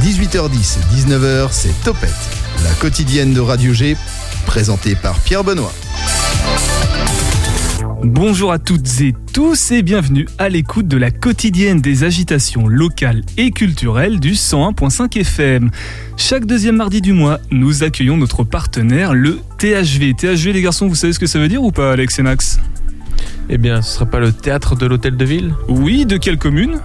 18h10, 19h, c'est Topette, la quotidienne de Radio G, présentée par Pierre Benoît. Bonjour à toutes et tous et bienvenue à l'écoute de la quotidienne des agitations locales et culturelles du 101.5 FM. Chaque deuxième mardi du mois, nous accueillons notre partenaire, le THV. THV les garçons, vous savez ce que ça veut dire ou pas Alex et Max? Eh bien, ce sera pas le théâtre de l'hôtel de ville? Oui, de quelle commune?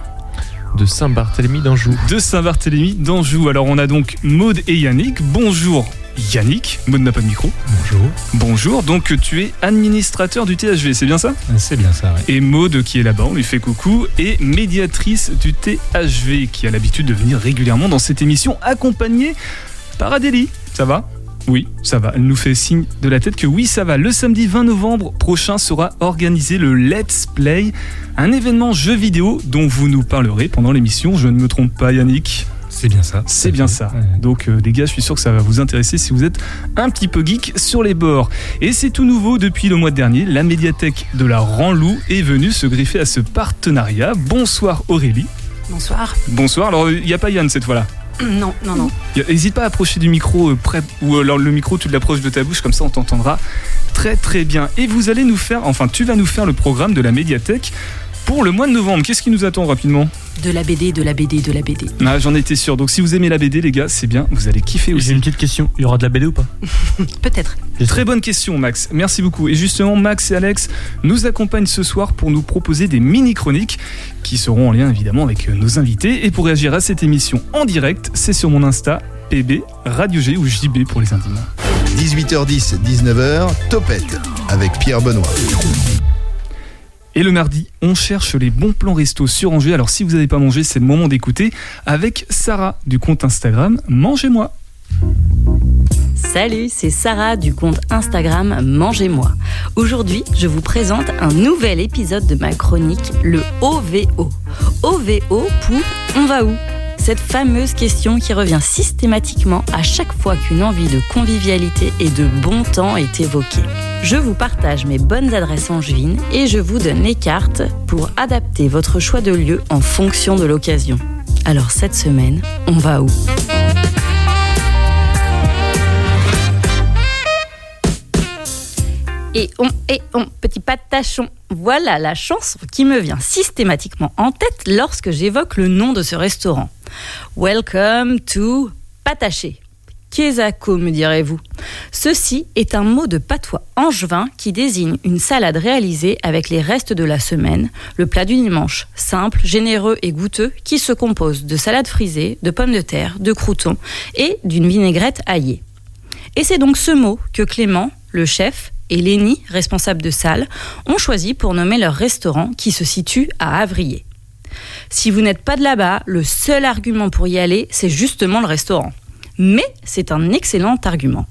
De Saint-Barthélemy d'Anjou. De Saint-Barthélemy d'Anjou. Alors on a donc Maude et Yannick. Bonjour Yannick, Maude n'a pas de micro. Bonjour. Bonjour, donc tu es administrateur du THV, c'est bien ça? C'est bien ça, oui. Et Maude qui est là-bas, on lui fait coucou, est médiatrice du THV qui a l'habitude de venir régulièrement dans cette émission accompagnée par Adélie. Ça va? Oui, ça va. Elle nous fait signe de la tête que oui, ça va. Le samedi 20 novembre prochain sera organisé le Let's Play, un événement jeu vidéo dont vous nous parlerez pendant l'émission. Je ne me trompe pas, Yannick C'est bien ça. c'est bien ça. Ouais. Donc euh, les gars, je suis sûr que ça va vous intéresser si vous êtes un petit peu geek sur les bords. Et c'est tout nouveau depuis le mois dernier, la médiathèque de la Ranlou est venue se greffer à ce partenariat. Bonsoir Aurélie. Bonsoir. Bonsoir. Alors il n'y a pas Yann cette fois-là? Non, non, non. N'hésite pas à approcher du micro euh, près ou alors le micro tu l'approches de ta bouche comme ça on t'entendra très très bien. Et vous allez nous faire, enfin tu vas nous faire le programme de la médiathèque pour le mois de novembre. Qu'est-ce qui nous attend rapidement? De la BD, de la BD, de la BD. ah, J'en étais sûr. Donc si vous aimez la BD les gars, c'est bien, vous allez kiffer aussi. J'ai une petite question. Il y aura de la BD ou pas? Peut-être. Très bonne question, Max. Merci beaucoup. Et justement, Max et Alex nous accompagnent ce soir pour nous proposer des mini-chroniques qui seront en lien évidemment avec euh, nos invités. Et pour réagir à cette émission en direct, c'est sur mon Insta, PB, Radio G ou JB pour les intimes. 18h10, 19h, Topette, avec Pierre Benoît. Et le mardi, on cherche les bons plans resto sur Angers. Alors si vous n'avez pas mangé, c'est le moment d'écouter avec Sarah du compte Instagram Mangez-moi. Salut, c'est Sarah du compte Instagram Mangez-moi. Aujourd'hui, je vous présente un nouvel épisode de ma chronique, le OVO. OVO pour On va où? Cette fameuse question qui revient systématiquement à chaque fois qu'une envie de convivialité et de bon temps est évoquée. Je vous partage mes bonnes adresses angevines et je vous donne les cartes pour adapter votre choix de lieu en fonction de l'occasion. Alors cette semaine, on va où? Et on, et on, petit patachon. Voilà la chanson qui me vient systématiquement en tête lorsque j'évoque le nom de ce restaurant. Welcome to Pataché. Quesaco, me direz-vous. Ceci est un mot de patois angevin qui désigne une salade réalisée avec les restes de la semaine, le plat du dimanche, simple, généreux et goûteux, qui se compose de salade frisée, de pommes de terre, de croûtons et d'une vinaigrette aillée. Et c'est donc ce mot que Clément, le chef, et Lénie, responsable de salle, ont choisi pour nommer leur restaurant qui se situe à Avrier. Si vous n'êtes pas de là-bas, le seul argument pour y aller, c'est justement le restaurant. Mais c'est un excellent argument.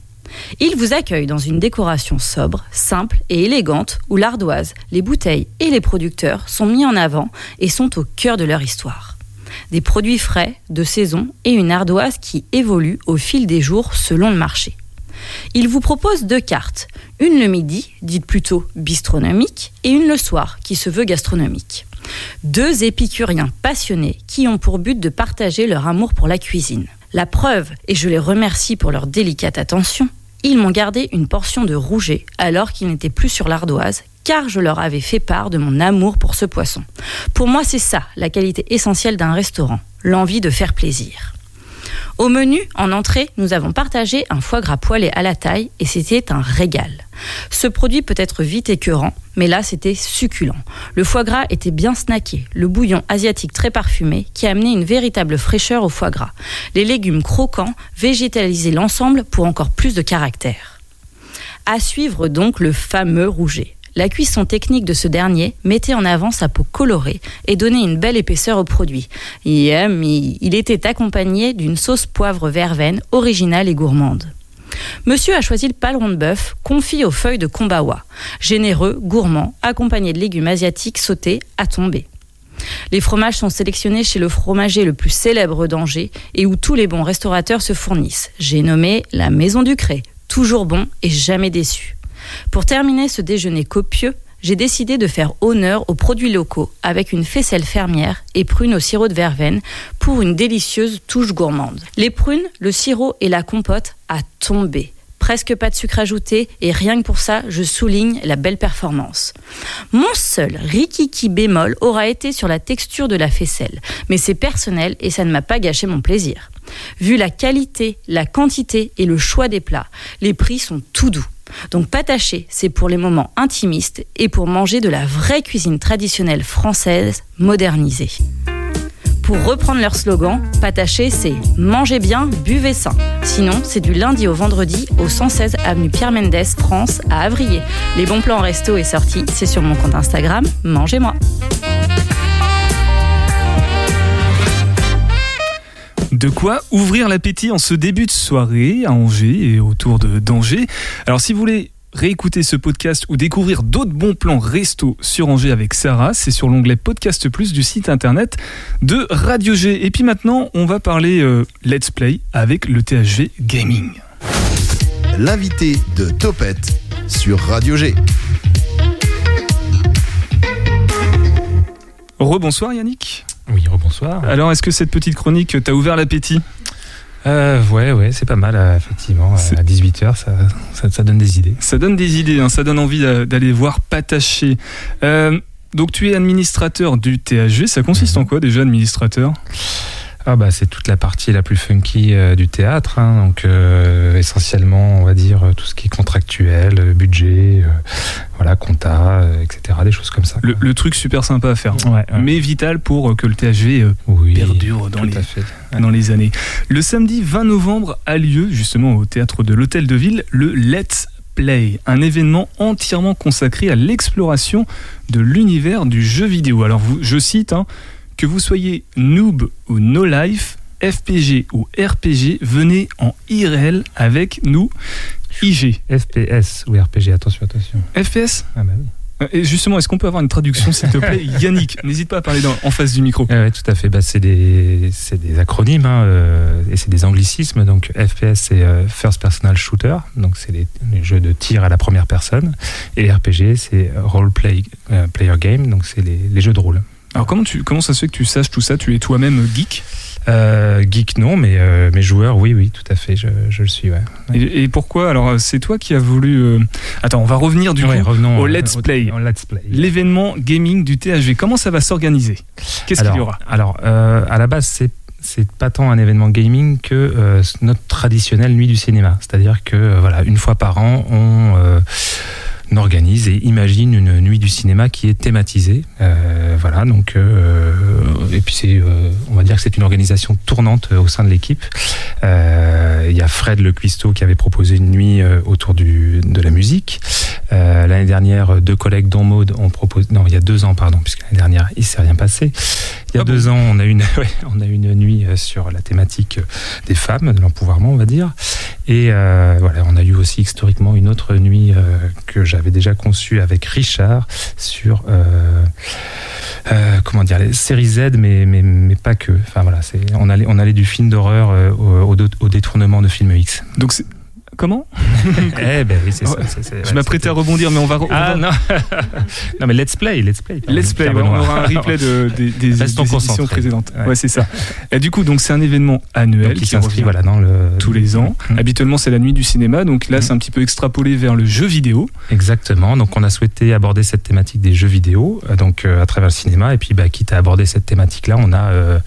Il vous accueille dans une décoration sobre, simple et élégante où l'ardoise, les bouteilles et les producteurs sont mis en avant et sont au cœur de leur histoire. Des produits frais, de saison et une ardoise qui évolue au fil des jours selon le marché. Il vous propose deux cartes, une le midi, dite plutôt bistronomique, et une le soir, qui se veut gastronomique. Deux épicuriens passionnés qui ont pour but de partager leur amour pour la cuisine. La preuve, et je les remercie pour leur délicate attention, ils m'ont gardé une portion de rouget alors qu'ils n'étaient plus sur l'ardoise, car je leur avais fait part de mon amour pour ce poisson. Pour moi, c'est ça la qualité essentielle d'un restaurant, l'envie de faire plaisir. Au menu, en entrée, nous avons partagé un foie gras poêlé à la taille et c'était un régal. Ce produit peut être vite écœurant, mais là c'était succulent. Le foie gras était bien snacké, le bouillon asiatique très parfumé qui a une véritable fraîcheur au foie gras. Les légumes croquants végétalisaient l'ensemble pour encore plus de caractère. À suivre donc le fameux rouget. La cuisson technique de ce dernier mettait en avant sa peau colorée et donnait une belle épaisseur au produit. Il était accompagné d'une sauce poivre verveine originale et gourmande. Monsieur a choisi le paleron de bœuf confit aux feuilles de kombawa, généreux, gourmand, accompagné de légumes asiatiques sautés à tomber. Les fromages sont sélectionnés chez le fromager le plus célèbre d'Angers et où tous les bons restaurateurs se fournissent. J'ai nommé la Maison du Cré, toujours bon et jamais déçu. Pour terminer ce déjeuner copieux, j'ai décidé de faire honneur aux produits locaux avec une faisselle fermière et prunes au sirop de verveine pour une délicieuse touche gourmande. Les prunes, le sirop et la compote à tomber. Presque pas de sucre ajouté et rien que pour ça, je souligne la belle performance. Mon seul rikiki bémol aura été sur la texture de la faisselle, mais c'est personnel et ça ne m'a pas gâché mon plaisir. Vu la qualité, la quantité et le choix des plats, les prix sont tout doux. Donc pataché, c'est pour les moments intimistes et pour manger de la vraie cuisine traditionnelle française modernisée. Pour reprendre leur slogan, pataché, c'est mangez bien, buvez sain. Sinon, c'est du lundi au vendredi au 116 avenue Pierre Mendès, France, à Avrier. Les bons plans resto et sorties, c'est sur mon compte Instagram, mangez-moi. De quoi ouvrir l'appétit en ce début de soirée à Angers et autour de d'Angers. Alors si vous voulez réécouter ce podcast ou découvrir d'autres bons plans resto sur Angers avec Sarah, c'est sur l'onglet Podcast Plus du site internet de Radio G. Et puis maintenant, on va parler euh, Let's Play avec le THG Gaming. L'invité de Topette sur Radio G. Rebonsoir Yannick. Oui, rebonsoir. Alors est-ce que cette petite chronique t'a ouvert l'appétit? Euh, ouais, ouais, c'est pas mal, euh, effectivement. euh, À 18h, ça, ça, ça donne des idées. Ça donne des idées, hein, ça donne envie d'a- d'aller voir Pataché. Euh, donc tu es administrateur du THG, ça consiste en quoi déjà administrateur? Ah bah c'est toute la partie la plus funky euh, du théâtre, hein, donc euh, essentiellement on va dire euh, tout ce qui est contractuel, budget, euh, voilà compta, etc. Des choses comme ça. le, truc super sympa à faire, Ouais, ouais. mais vital pour que le oui, perdure dans les, dans les années. Le samedi 20 novembre a lieu justement au théâtre de l'Hôtel de Ville le Let's Play, un événement entièrement consacré à l'exploration de l'univers du jeu vidéo. Alors vous, je cite, hein, que vous soyez noob ou no life, FPG ou RPG, venez en IRL avec nous. IG. FPS ou RPG, attention, attention. FPS Ah bah oui. Euh, Et justement, est-ce qu'on peut avoir une traduction s'il te plaît? Yannick, n'hésite pas à parler dans- en face du micro. Ouais, tout à fait. Bah, c'est des, des acronymes hein, euh, et c'est des anglicismes. Donc FPS, c'est euh, First Personal Shooter. Donc c'est les, les jeux de tir à la première personne. Et RPG, c'est Role Play euh, Player Game. Donc c'est les, les jeux de rôle. Alors comment, tu, comment ça se fait que tu saches tout ça? Tu es toi-même geek? Euh, geek non, mais euh, mes joueurs, oui, oui, tout à fait. Je, je le suis. Ouais. Et, et pourquoi? Alors, euh, c'est toi qui as voulu. euh, Attends, on va revenir du Ouais, coup revenons au euh, Let's Play. au Let's Play. l'événement gaming du THV. Comment ça va s'organiser? Qu'est-ce qu'il y aura? Alors, euh, à la base, c'est c'est pas tant un événement gaming que euh, notre traditionnelle nuit du cinéma. C'est-à-dire que euh, voilà, une fois par an, on euh, organise et imagine une nuit du cinéma qui est thématisée. Euh, voilà, donc euh, et puis c'est, euh, on va dire que c'est une organisation tournante au sein de l'équipe. Il y a Fred Le Cuisto qui avait proposé une nuit autour de la musique. L'année dernière, deux collègues dont Maud ont proposé. Non, il y a deux ans, pardon, puisque l'année dernière, il s'est rien passé. Il y a Ah bon deux ans, on a une, ouais, on a une nuit euh, sur la thématique euh, des femmes, de l'empouvoirment, on va dire. Et euh, voilà, on a eu aussi historiquement une autre nuit euh, que j'avais déjà conçue avec Richard sur euh, euh, comment dire les séries Z, mais mais, mais pas que. Enfin voilà, c'est on allait on allait du film d'horreur au, au, au détournement de film X. Donc, comment eh ben oui, c'est ça. Ouais, c'est- c'est- Je ouais, m'apprêtais à rebondir, mais on va. on Ah va- non, non mais let's play, let's play. Let's play, ouais, on aura un replay de, des, des, éditions précédentes. Ouais. Ouais, c'est ça. Et du coup, donc c'est un événement annuel Donc, qui s'inscrit voilà dans le tous les ans. Mhm. Habituellement, c'est la nuit du cinéma, donc là, c'est un petit peu extrapolé vers le jeu vidéo. Exactement. Donc, on a souhaité aborder cette thématique des jeux vidéo, euh, donc euh, à travers le cinéma. Et puis, bah, quitte à aborder cette thématique-là, on a euh,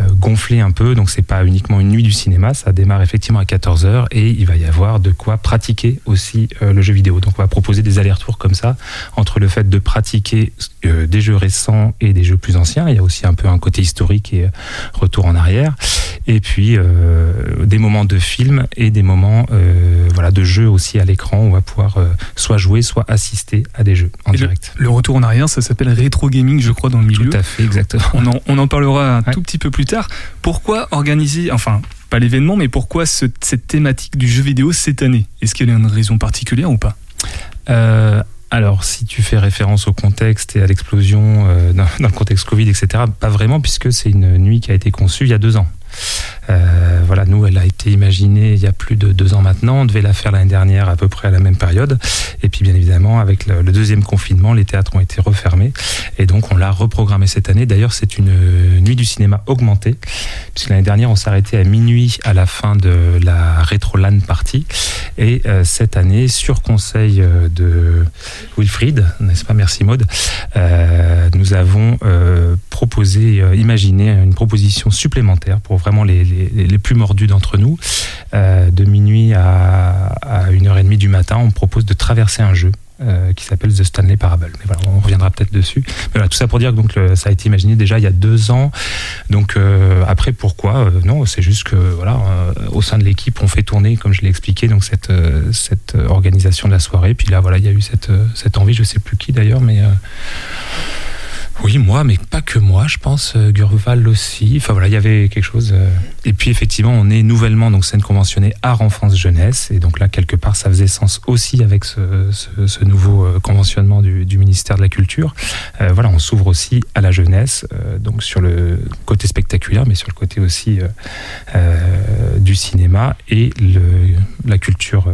euh, gonflé un peu. Donc, c'est pas uniquement une nuit du cinéma. Ça démarre effectivement à 14 h et il va y avoir de quoi pratiquer aussi euh, le jeu vidéo. Donc, on va proposer des allers-retours comme ça entre le fait de pratiquer euh, des jeux récents et des jeux plus anciens. Il y a aussi un peu un côté historique et euh, retour en arrière. Et puis, des moments de film et des moments voilà, de jeu aussi à l'écran. où On va pouvoir soit jouer, soit assister à des jeux en Et direct. Le retour en arrière, ça s'appelle rétro gaming, je crois, dans le milieu. Tout à fait, exactement. On en, on en parlera un Ouais. tout petit peu plus tard. Pourquoi organiser, enfin, pas l'événement, mais pourquoi ce- cette thématique du jeu vidéo cette année? Est-ce qu'il y a une raison particulière ou pas? Euh, alors, si tu fais référence au contexte et à l'explosion euh, dans le contexte Covid, etc., pas vraiment, puisque c'est une nuit qui a été conçue il y a deux ans. Euh, voilà, nous, elle a été imaginée il y a plus de deux ans maintenant. On devait la faire l'année dernière à peu près à la même période. Et puis, bien évidemment, avec le, deuxième confinement, les théâtres ont été refermés. Et donc, on l'a reprogrammé cette année. D'ailleurs, c'est une nuit du cinéma augmentée, puisque l'année dernière, on s'arrêtait à minuit à la fin de la Retro LAN party. Et euh, cette année, sur conseil euh, de Wilfried, n'est-ce pas? Merci Maud. Euh, nous avons proposé, imaginé une proposition supplémentaire pour vraiment les, les, plus mordus d'entre nous. Euh, de minuit à, à 1h30 du matin, on propose de traverser un jeu. euh, qui s'appelle The Stanley Parable. Mais voilà, on reviendra peut-être dessus. Voilà, tout ça pour dire que donc ça a été imaginé déjà il y a deux ans. Donc euh, après pourquoi? Non, c'est juste que voilà, au sein de l'équipe, on fait tourner, comme je l'ai expliqué, donc cette cette organisation de la soirée. Puis là, voilà, il y a eu cette cette envie. Je sais plus qui d'ailleurs, mais oui, moi, mais pas que moi, je pense. euh, Gurval aussi. Enfin voilà, il y avait quelque chose. euh. Et puis effectivement, on est nouvellement donc scène conventionnée art enfance jeunesse, et donc là quelque part, ça faisait sens aussi avec ce, nouveau euh, conventionnement du, ministère de la Culture. Voilà, on s'ouvre aussi à la jeunesse, donc sur le côté spectaculaire, mais sur le côté aussi du cinéma et la culture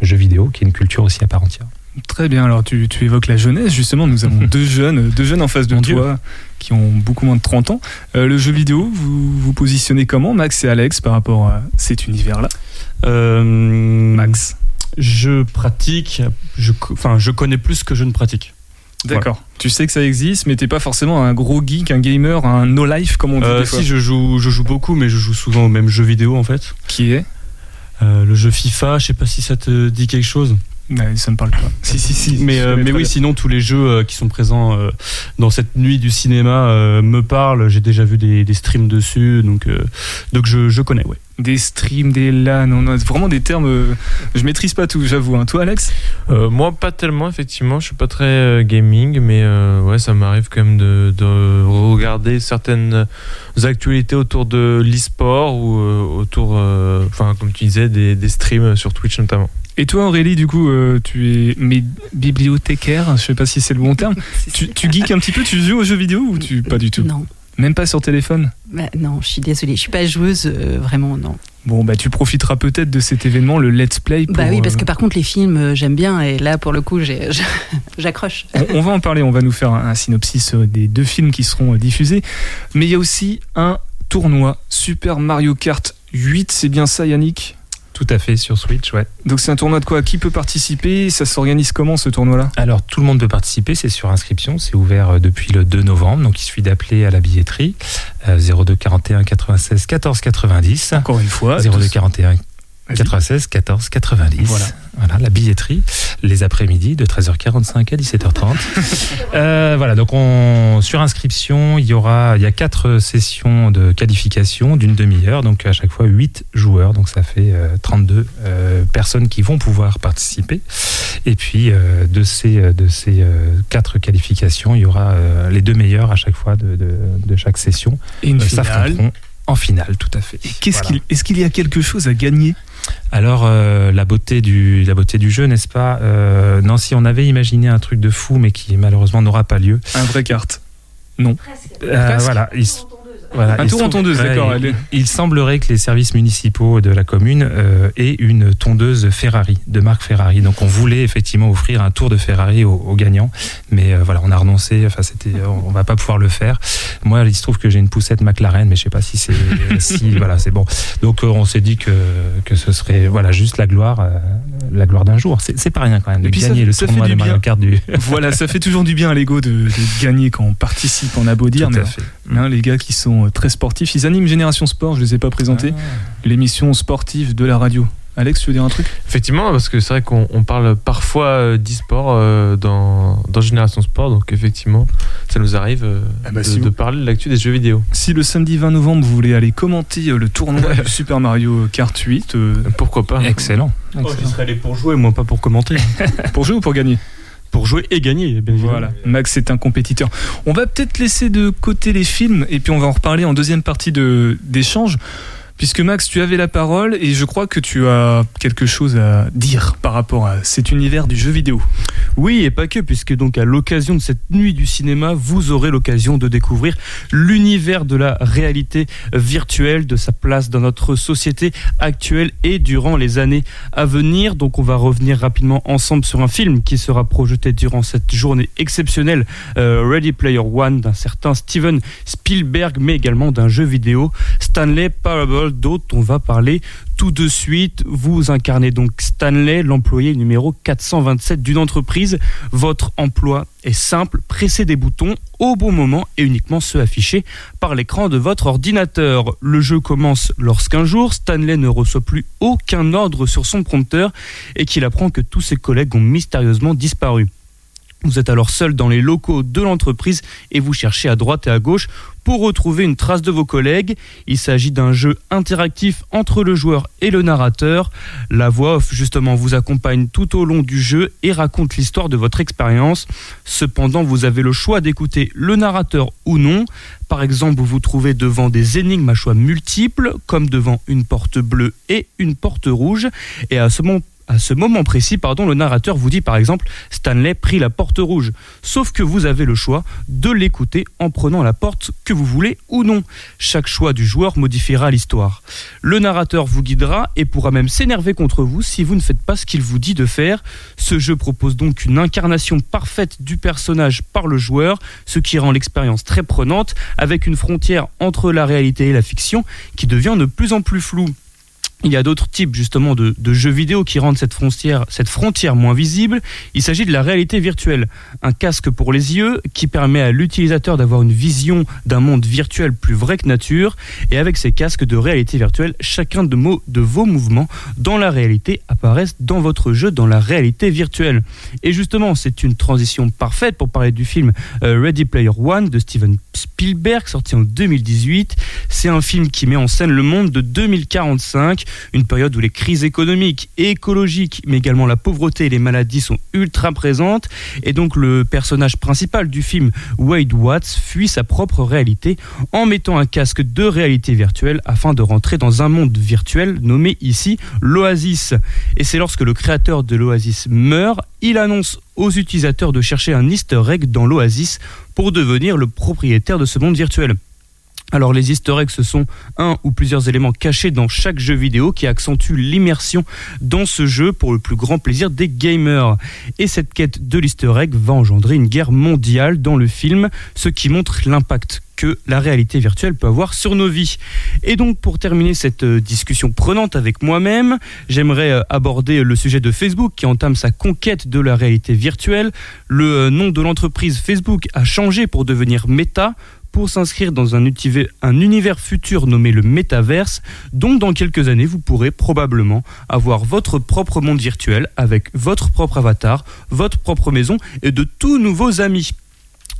jeu vidéo, qui est une culture aussi à part entière. Très bien, alors tu, tu évoques la jeunesse, justement, nous avons deux jeunes, deux jeunes en face de Mon toi qui ont beaucoup moins de 30 ans. Euh, le jeu vidéo, vous vous positionnez comment, Max et Alex, par rapport à cet univers-là? Euh, Max Je pratique, je, enfin, je connais plus que je ne pratique. D'accord. Tu sais que ça existe, mais t'es pas forcément un gros geek, un gamer, un no-life, comme on dit Euh, des fois. si je joue, je joue beaucoup, mais je joue souvent au même jeu vidéo en fait. Qui est? Euh, le jeu FIFA, je sais pas si ça te dit quelque chose. Ouais, Ça me parle pas. Si, si, si. Mais, euh, mais oui, bien. sinon tous les jeux euh, qui sont présents euh, dans cette nuit du cinéma euh, me parlent. J'ai déjà vu des, des streams dessus, donc euh, donc je, je connais. Ouais. Des streams, des LAN, on a vraiment des termes. euh, Je maîtrise pas tout, j'avoue. hein. Toi, Alex Euh, moi, pas tellement, effectivement. Je suis pas très euh, gaming, mais euh, ouais, ça m'arrive quand même de, de regarder certaines actualités autour de l'e-sport ou euh, autour, euh, enfin, comme tu disais, des, des streams sur Twitch notamment. Et toi, Aurélie, du coup, euh, tu es mais bibliothécaire, je sais pas si c'est le bon terme. Tu, tu geeks un petit peu, tu joues aux jeux vidéo ou tu pas du tout? Non. Même pas sur téléphone Bah, non, je suis désolée. Je suis pas joueuse, euh, vraiment, non. Bon, bah tu profiteras peut-être de cet événement, le Let's Play. Pour, bah oui, parce euh, que par contre, les films, euh, j'aime bien. Et là, pour le coup, j'accroche. on, on va en parler, on va nous faire un, un synopsis des deux films qui seront diffusés. Mais il y a aussi un tournoi, Super Mario Kart 8, c'est bien ça Yannick? Tout à fait sur Switch, ouais. Donc c'est un tournoi de quoi? Qui peut participer? Ça s'organise comment ce tournoi-là? Alors tout le monde peut participer, c'est sur inscription, c'est ouvert euh, depuis le 2 novembre, donc il suffit d'appeler à la billetterie euh, 02 41 96 14 90. Encore une fois. 02 41 Vas-y. 96 14 90. Voilà. Voilà, la billetterie, les après-midi de 13h45 à 17h30. Euh, voilà, donc on, sur inscription, il y aura, il y a quatre sessions de qualification d'une demi-heure, donc à chaque fois 8 joueurs, donc ça fait euh, 32 euh, personnes qui vont pouvoir participer. Et puis euh, de ces, de ces euh, quatre qualifications, il y aura euh, les deux meilleurs à chaque fois de, de, de chaque session Et une finale. en finale, tout à fait. Et qu'est-ce Voilà. qu'il, est-ce qu'il y a quelque chose à gagner? Alors, euh, la, beauté du, la beauté du jeu, n'est-ce pas euh, Non, si on avait imaginé un truc de fou, mais qui malheureusement n'aura pas lieu. Un vrai carte. Euh, Presque. voilà, il, voilà, Un tour en tondeuse, d'accord, Il, il semblerait que les services municipaux de la commune euh, aient une tondeuse Ferrari, de marque Ferrari. Donc, on voulait effectivement offrir un tour de Ferrari aux, aux gagnants, mais euh, voilà, on a renoncé. Enfin, c'était, on va pas pouvoir le faire. Moi, il se trouve que j'ai une poussette McLaren, mais je sais pas si c'est, si voilà, c'est bon. Donc, euh, on s'est dit que que ce serait voilà juste la gloire, euh, la gloire d'un jour. C'est pas rien quand même de ça- gagner le ça tournoi du de Mario. Kart du. voilà, ça fait toujours du bien à l'ego de, de gagner quand on participe, on a beau dire. Tout mais à fait. hein, les gars qui sont euh, très sportifs, ils animent Génération Sport, je les ai pas présentés, l'émission sportive de la radio. Alex, tu veux dire un truc? Effectivement, parce que c'est vrai qu'on on parle parfois euh, d'e-sport euh, dans, dans Génération Sport, donc effectivement, ça nous arrive euh, Ah bah, de, si vous- de parler de l'actu des jeux vidéo. Si le samedi 20 novembre, vous voulez aller commenter le tournoi du Super Mario Kart 8, euh, Pourquoi pas? Excellent. Oh, Excellent. j'y serais allé pour jouer, moi pas pour commenter. pour jouer ou pour gagner? Pour jouer et gagner, bien évidemment. Voilà, Max est un compétiteur. On va peut-être laisser de côté les films et puis on va en reparler en deuxième partie de- d'échange. Puisque Max, tu avais la parole et je crois que tu as quelque chose à dire par rapport à cet univers du jeu vidéo. Oui, et pas que, puisque donc à l'occasion de cette nuit du cinéma, vous aurez l'occasion de découvrir l'univers de la réalité virtuelle, de sa place dans notre société actuelle et durant les années à venir. Donc on va revenir rapidement ensemble sur un film qui sera projeté durant cette journée exceptionnelle, euh, Ready Player One, d'un certain Steven Spielberg, mais également d'un jeu vidéo, Stanley Parable, dont on va parler tout de suite. Vous incarnez donc Stanley, l'employé numéro 427 d'une entreprise. Votre emploi est simple, pressez des boutons au bon moment et uniquement ceux affichés par l'écran de votre ordinateur. Le jeu commence lorsqu'un jour, Stanley ne reçoit plus aucun ordre sur son prompteur et qu'il apprend que tous ses collègues ont mystérieusement disparu. Vous êtes alors seul dans les locaux de l'entreprise et vous cherchez à droite et à gauche pour retrouver une trace de vos collègues. Il s'agit d'un jeu interactif entre le joueur et le narrateur. La voix off justement vous accompagne tout au long du jeu et raconte l'histoire de votre expérience. Cependant, vous avez le choix d'écouter le narrateur ou non. Par exemple, vous vous trouvez devant des énigmes à choix multiples, comme devant une porte bleue et une porte rouge. Et à ce moment à ce moment précis, pardon, le narrateur vous dit par exemple Stanley prit la porte rouge. Sauf que vous avez le choix de l'écouter en prenant la porte que vous voulez ou non. Chaque choix du joueur modifiera l'histoire. Le narrateur vous guidera et pourra même s'énerver contre vous si vous ne faites pas ce qu'il vous dit de faire. Ce jeu propose donc une incarnation parfaite du personnage par le joueur, ce qui rend l'expérience très prenante avec une frontière entre la réalité et la fiction qui devient de plus en plus floue. Il y a d'autres types justement de, jeux vidéo qui rendent cette frontière, moins visible. Il s'agit de la réalité virtuelle, un casque pour les yeux qui permet à l'utilisateur d'avoir une vision d'un monde virtuel plus vrai que nature. Et avec ces casques de réalité virtuelle, chacun de, de vos mouvements dans la réalité apparaissent dans votre jeu dans la réalité virtuelle. Et justement, c'est une transition parfaite pour parler du film euh, Ready Player One de Steven Spielberg, sorti en 2018. C'est un film qui met en scène le monde de 2045 une période où les crises économiques écologiques, mais également la pauvreté et les maladies sont ultra présentes. Et donc le personnage principal du film, Wade Watts, fuit sa propre réalité en mettant un casque de réalité virtuelle afin de rentrer dans un monde virtuel nommé ici l'Oasis. Et c'est lorsque le créateur de l'Oasis meurt, il annonce aux utilisateurs de chercher un easter egg dans l'Oasis pour devenir le propriétaire de ce monde virtuel. Alors les easter eggs, ce sont un ou plusieurs éléments cachés dans chaque jeu vidéo qui accentuent l'immersion dans ce jeu pour le plus grand plaisir des gamers. Et cette quête de l'easter egg va engendrer une guerre mondiale dans le film, ce qui montre l'impact que la réalité virtuelle peut avoir sur nos vies. Et donc pour terminer cette euh, discussion prenante avec moi-même, j'aimerais euh, aborder le sujet de Facebook qui entame sa conquête de la réalité virtuelle. Le euh, nom de l'entreprise Facebook a changé pour devenir Meta pour s'inscrire dans un, un univers futur nommé le métaverse, dont dans quelques années vous pourrez probablement avoir votre propre monde virtuel avec votre propre avatar, votre propre maison et de tout nouveaux amis.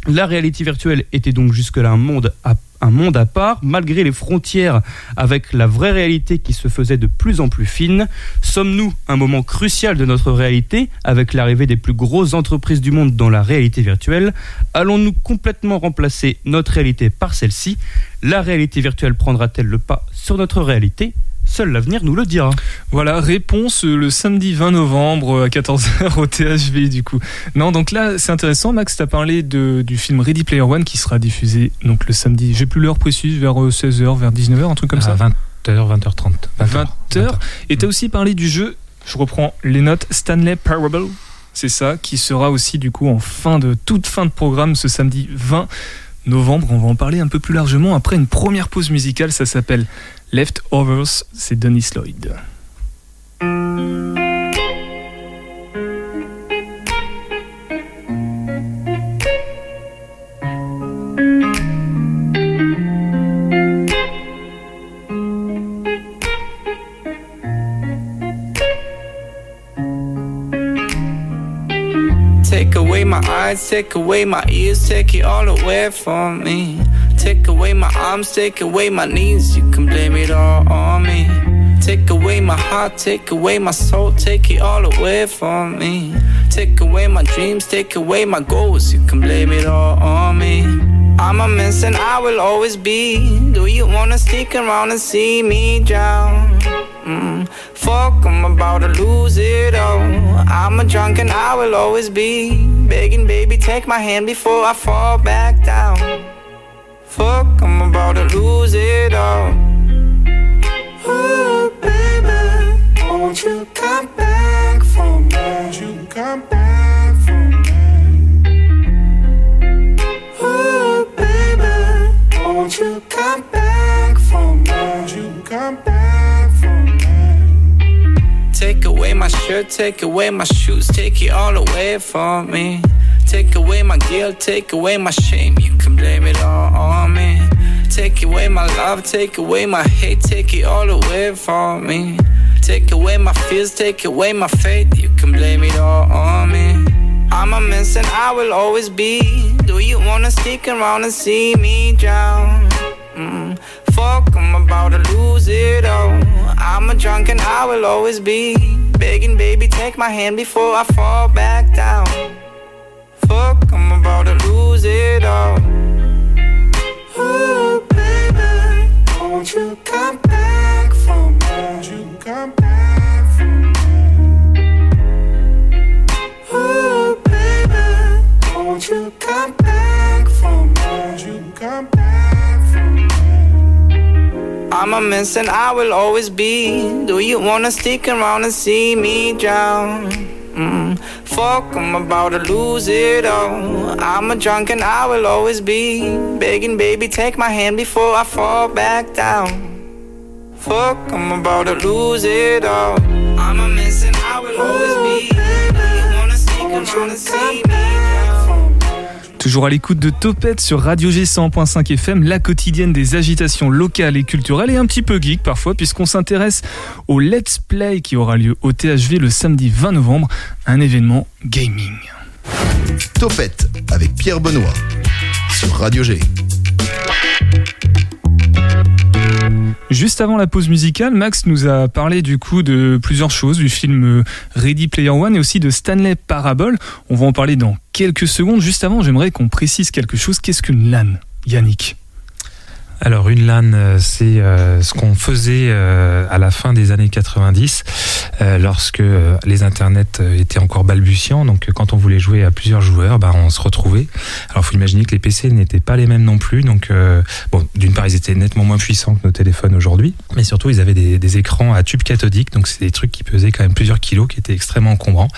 La réalité virtuelle était donc jusque-là un monde à un monde à part, malgré les frontières avec la vraie réalité qui se faisait de plus en plus fine. Sommes-nous un moment crucial de notre réalité, avec l'arrivée des plus grosses entreprises du monde dans la réalité virtuelle? Allons-nous complètement remplacer notre réalité par celle-ci? La réalité virtuelle prendra-t-elle le pas sur notre réalité? Seul l'avenir nous le dira. Voilà, réponse euh, le samedi 20 novembre euh, à 14h au THV du coup. Non, donc là c'est intéressant, Max, tu as parlé de, du film Ready Player One qui sera diffusé donc le samedi, j'ai plus l'heure précise, vers 16h, euh, vers 19h, un truc comme ça 20h, 20h30. 20h. 20h. Et tu as aussi parlé du jeu, je reprends les notes, Stanley Parable, c'est ça, qui sera aussi du coup en fin de toute fin de programme ce samedi 20 novembre. On va en parler un peu plus largement après une première pause musicale, ça s'appelle Leftovers, c'est Dennis Lloyd. Take away my eyes, take away my ears, take it all away from me. Take away my arms, take away my knees, you can blame it all on me. Take away my heart, take away my soul, take it all away from me. Take away my dreams, take away my goals, you can blame it all on me. I'm a mess and I will always be. Do you wanna stick around and see me drown? Mm, fuck, I'm about to lose it all. I'm a drunk and I will always be. Begging, baby, take my hand before I fall back down. Fuck, I'm about to lose it all. Ooh, baby, won't you come back for me? Won't you come back for me? Ooh, baby, won't you come back for me? Won't you come back for me? Take away my shirt, take away my shoes, take it all away from me. Take away my guilt, take away my shame. You can blame it all on me. Take away my love, take away my hate, take it all away from me. Take away my fears, take away my faith. You can blame it all on me. I'm a mess and I will always be. Do you wanna stick around and see me drown? Mm, fuck, I'm about to lose it all. I'm a drunk and I will always be. Begging, baby, take my hand before I fall back down. Fuck, I'm about to lose it all. Ooh, baby, won't you come back for me? Won't you come back for me? Ooh, baby, won't you come back for me? Won't you come back for me? I'm a mess and I will always be. Do you wanna stick around and see me drown? Mm, fuck, I'm about to lose it all. I'm a drunk and I will always be. Begging, baby, take my hand before I fall back down. Fuck, I'm about to lose it all. I'm a mess and I will always be. You wanna stick around and see me? Toujours à l'écoute de Topette sur Radio G 100.5 FM, la quotidienne des agitations locales et culturelles et un petit peu geek parfois puisqu'on s'intéresse au Let's Play qui aura lieu au THV le samedi 20 novembre, un événement gaming. Topette avec Pierre Benoît sur Radio G. Juste avant la pause musicale, Max nous a parlé du coup de plusieurs choses, du film euh, Ready Player One et aussi de Stanley Parable. On va en parler dans quelques secondes. Juste avant, j'aimerais qu'on précise quelque chose. Qu'est-ce qu'une LAN, Yannick? Alors une LAN, euh, c'est euh, ce qu'on faisait euh, à la fin des années 90, euh, lorsque les internets étaient encore balbutiants. Donc quand on voulait jouer à plusieurs joueurs, bah, on se retrouvait. Alors faut imaginer que les PC n'étaient pas les mêmes non plus. Donc bon, d'une part ils étaient nettement moins puissants que nos téléphones aujourd'hui, mais surtout ils avaient des, écrans à tube cathodique. Donc c'est des trucs qui pesaient quand même plusieurs kilos, qui étaient extrêmement encombrants.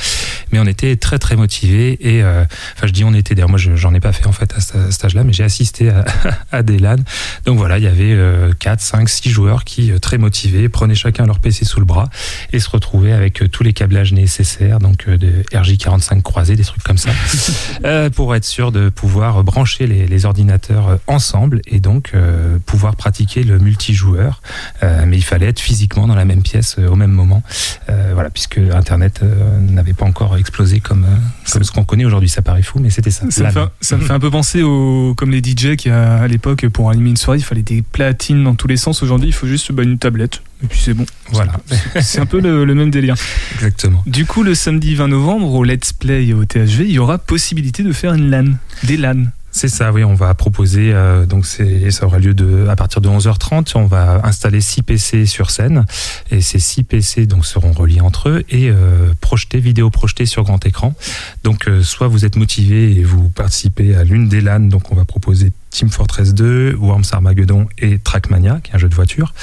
Mais on était très très motivés et euh, enfin je dis on était. D'ailleurs moi je- j'en ai pas fait en fait à ce cet âge-là, mais j'ai assisté à, à des LAN donc voilà, il y avait euh, 4, 5, 6 joueurs qui, euh, très motivés, prenaient chacun leur PC sous le bras et se retrouvaient avec euh, tous les câblages nécessaires, donc euh, de RJ45 croisés, des trucs comme ça, euh, pour être sûr de pouvoir brancher les, les ordinateurs euh, ensemble et donc euh, pouvoir pratiquer le multijoueur. Euh, mais il fallait être physiquement dans la même pièce euh, au même moment, Euh, voilà, puisque Internet euh, n'avait pas encore explosé comme, euh, comme ce qu'on connaît aujourd'hui. Ça paraît fou, mais c'était ça. Ça me, fait, ça me fait un peu penser au, comme les DJ qui à, à l'époque pour animer une soirée, il fallait des platines dans tous les sens. Aujourd'hui, il faut juste bah, une tablette et puis c'est bon. Voilà, C'est un peu le, le même délire. exactement. Du coup, le samedi 20 novembre au Let's Play et au THV, il y aura possibilité de faire une LAN, des LAN. C'est ça, oui, on va proposer, euh, donc ça aura lieu de, à partir de 11h30, on va installer 6 PC sur scène, et ces 6 PC donc, seront reliés entre eux et euh, projetés, vidéo projetée sur grand écran. Donc euh, soit vous êtes motivé et vous participez à l'une des LAN, donc on va proposer Team Fortress 2, Worms Armageddon et Trackmania, qui est un jeu de voiture.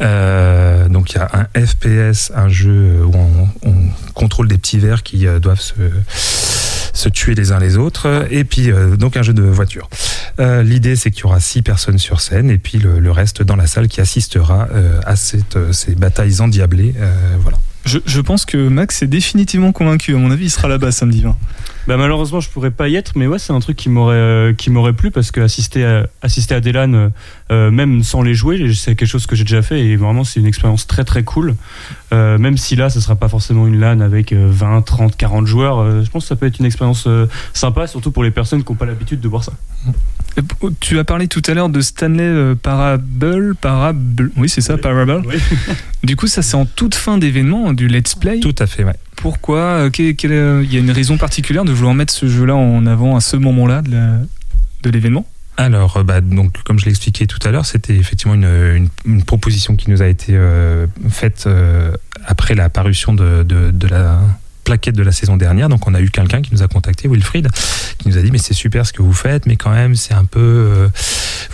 Euh, donc il y a un FPS, un jeu où on, on contrôle des petits vers qui euh, doivent se se tuer les uns les autres et puis euh, donc un jeu de voiture. Euh, L'idée c'est qu'il y aura six personnes sur scène et puis le, reste dans la salle qui assistera euh, à euh, ces batailles endiablées. Euh, voilà. Je, pense que Max est définitivement convaincu. À mon avis, il sera là-bas samedi 20. Bah malheureusement je pourrais pas y être mais ouais c'est un truc qui m'aurait euh, qui m'aurait plu parce que assister à, assister à des LAN euh, euh, même sans les jouer c'est quelque chose que j'ai déjà fait et vraiment c'est une expérience très très cool même si là ce sera pas forcément une LAN avec euh, 20 30 40 joueurs je pense que ça peut être une expérience sympa surtout pour les personnes qui n'ont pas l'habitude de voir ça Tu as parlé tout à l'heure de Stanley euh, Parable. Parable. Oui, c'est ça, Oui. Parable. Oui. Du coup, ça, c'est en toute fin d'événement du Let's Play. Tout à fait, ouais. Pourquoi euh, euh, Il y a une raison particulière de vouloir mettre ce jeu-là en avant à ce moment-là de l'événement? Alors, bah, donc, comme je l'ai expliqué tout à l'heure, c'était effectivement une, une- une proposition qui nous a été euh, faite euh, après la parution de, de- de la plaquette de la saison dernière. Donc, on a eu quelqu'un qui nous a contacté, Wilfried, qui nous a dit mais c'est super ce que vous faites, mais quand même c'est un peu euh,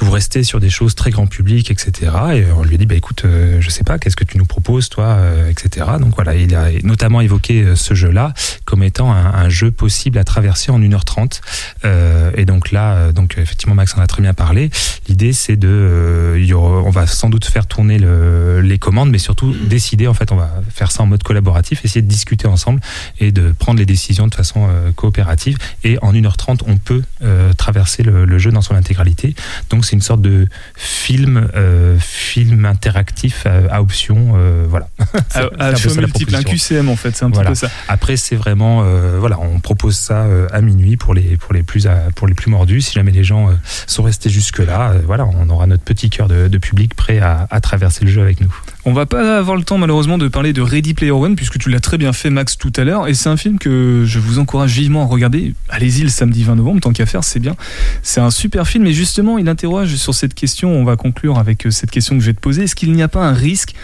vous restez sur des choses très grand public, etc. Et on lui a dit bah écoute, euh, je sais pas, qu'est-ce que tu nous proposes toi, euh, etc. Donc voilà, il a notamment évoqué euh, ce jeu-là comme étant un, jeu possible à traverser en 1h30. Euh, et donc là, euh, donc effectivement Max en a très bien parlé. L'idée c'est de, il y aura- on va sans doute faire tourner le- les commandes, mais surtout décider. En fait, on va faire ça en mode collaboratif, essayer de discuter ensemble et de prendre les décisions de façon euh, coopérative. Et en 1h30, on peut euh, traverser le, le jeu dans son intégralité. Donc c'est une sorte de film, euh, film interactif euh, à option, euh, voilà. À, à la multiple, un. QCM en fait, c'est un Voilà. petit peu ça. Après, c'est vraiment, euh, voilà, on propose ça euh, à minuit pour les pour les plus à- pour les plus mordus. Si jamais les gens euh, sont restés jusque là, voilà, on aura notre petit cœur de, de public prêt à, à traverser le jeu avec nous. On va pas avoir le temps malheureusement de parler de Ready Player One puisque tu l'as très bien fait Max tout à l'heure et c'est un film que je vous encourage vivement à regarder. Allez-y le samedi 20 novembre, tant qu'à faire, c'est bien. C'est un super film et justement il interroge sur cette question, on va conclure avec euh, cette question que je vais te poser. Est-ce qu'il n'y a pas un risque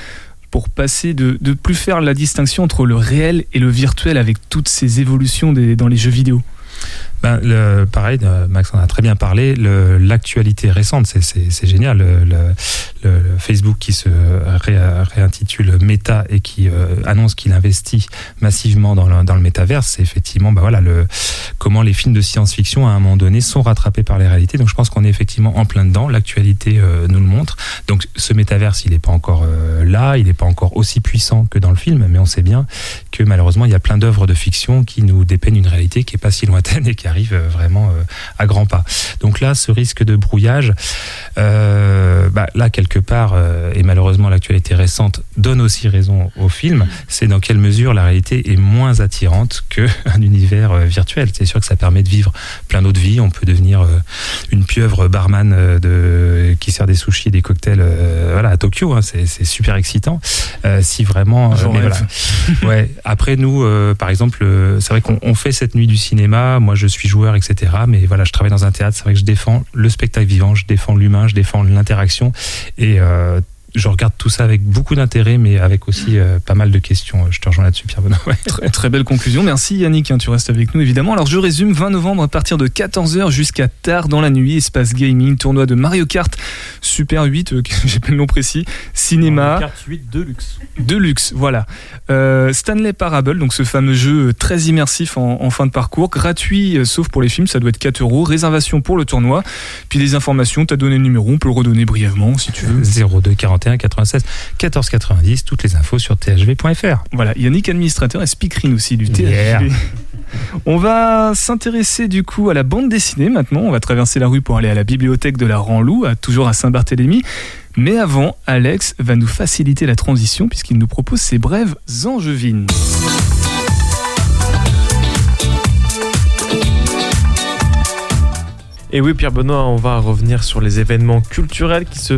pour passer de, de plus faire la distinction entre le réel et le virtuel avec toutes ces évolutions dans les jeux vidéo? Ben, le, pareil, euh, Max en a très bien parlé. L'actualité récente, c'est- génial. Le, le- Facebook qui se ré- réintitule Meta et qui euh, annonce qu'il investit massivement dans le, dans le métaverse, c'est effectivement ben voilà, le, comment les films de science-fiction, à un moment donné, sont rattrapés par les réalités. Donc je pense qu'on est effectivement en plein dedans. L'actualité euh, nous le montre. Donc ce métaverse, il n'est pas encore là, il n'est pas encore aussi puissant que dans le film, mais on sait bien que malheureusement, il y a plein d'œuvres de fiction qui nous dépeignent une réalité qui est pas si lointaine et qui arrive euh, vraiment euh, à grands pas. Donc là, ce risque de brouillage, euh, bah, là, quelque part, et malheureusement, l'actualité récente donne aussi raison au film, c'est dans quelle mesure la réalité est moins attirante qu'un univers virtuel. C'est sûr que ça permet de vivre plein d'autres vies. On peut devenir une pieuvre barman de, qui sert des sushis et des cocktails voilà, à Tokyo. hein. c'est super excitant. Euh, si vraiment. J'en mais rêve. voilà. Ouais. Après nous, euh, par exemple, c'est vrai qu'on on fait cette nuit du cinéma. Moi, je suis joueur, etc. Mais voilà, je travaille dans un théâtre. C'est vrai que je défends le spectacle vivant, je défends l'humain, je défends l'interaction et euh, je regarde tout ça avec beaucoup d'intérêt, mais avec aussi euh, pas mal de questions. Je te rejoins là-dessus, Pierre Benoît. Ouais. Très, très belle conclusion. Merci Yannick, hein, tu restes avec nous évidemment. Alors je résume, 20 novembre à partir de 14h jusqu'à tard dans la nuit, espace gaming, tournoi de Mario Kart, Super 8, euh, j'ai pas le nom précis, cinéma, Carte 8 de luxe. de luxe, voilà. Euh, Stanley Parable, donc ce fameux jeu très immersif en, en fin de parcours, gratuit euh, sauf pour les films, ça doit être 4 euros, réservation pour le tournoi, puis des informations, t'as donné le numéro, on peut le redonner brièvement si tu veux. 02 41 96 14 90. Toutes les infos sur thv.fr. Voilà, Yannick administrateur et speakerine aussi du THV. Yeah. On va s'intéresser du coup à la bande dessinée maintenant. On va traverser la rue pour aller à la bibliothèque de la Ranlou, toujours à Saint-Barthélemy. Mais avant, Alex va nous faciliter la transition puisqu'il nous propose ses brèves angevines. Et oui, Pierre Benoît, on va revenir sur les événements culturels qui se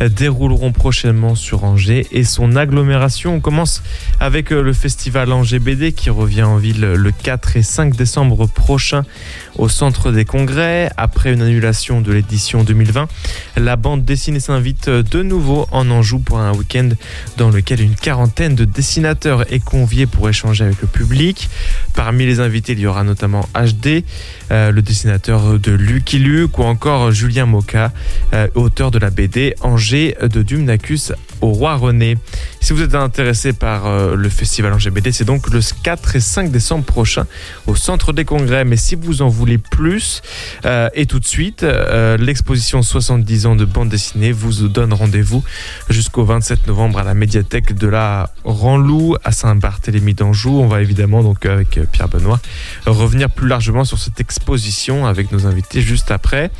euh, dérouleront prochainement sur Angers et son agglomération. On commence avec euh, le festival Angers BD qui revient en ville le 4 et 5 décembre prochain au centre des congrès. Après une annulation de l'édition 2020, la bande dessinée s'invite euh, de nouveau en Anjou pour un week-end dans lequel une quarantaine de dessinateurs est conviée pour échanger avec le public. Parmi les invités, il y aura notamment HD, le dessinateur de Lucky Luke ou encore Julien Moka, euh, auteur de la BD Angers de Dumnacus au Roi René. Si vous êtes intéressé par euh, le festival BD, c'est donc le 4 et 5 décembre prochain au centre des congrès. Mais si vous en voulez plus, euh, et tout de suite, euh, l'exposition 70 ans de bande dessinée vous donne rendez-vous jusqu'au 27 novembre à la médiathèque de la Ranlou à Saint-Barthélemy d'Anjou. On va évidemment donc avec Pierre Benoît revenir plus largement sur cette exposition avec nos invités juste après.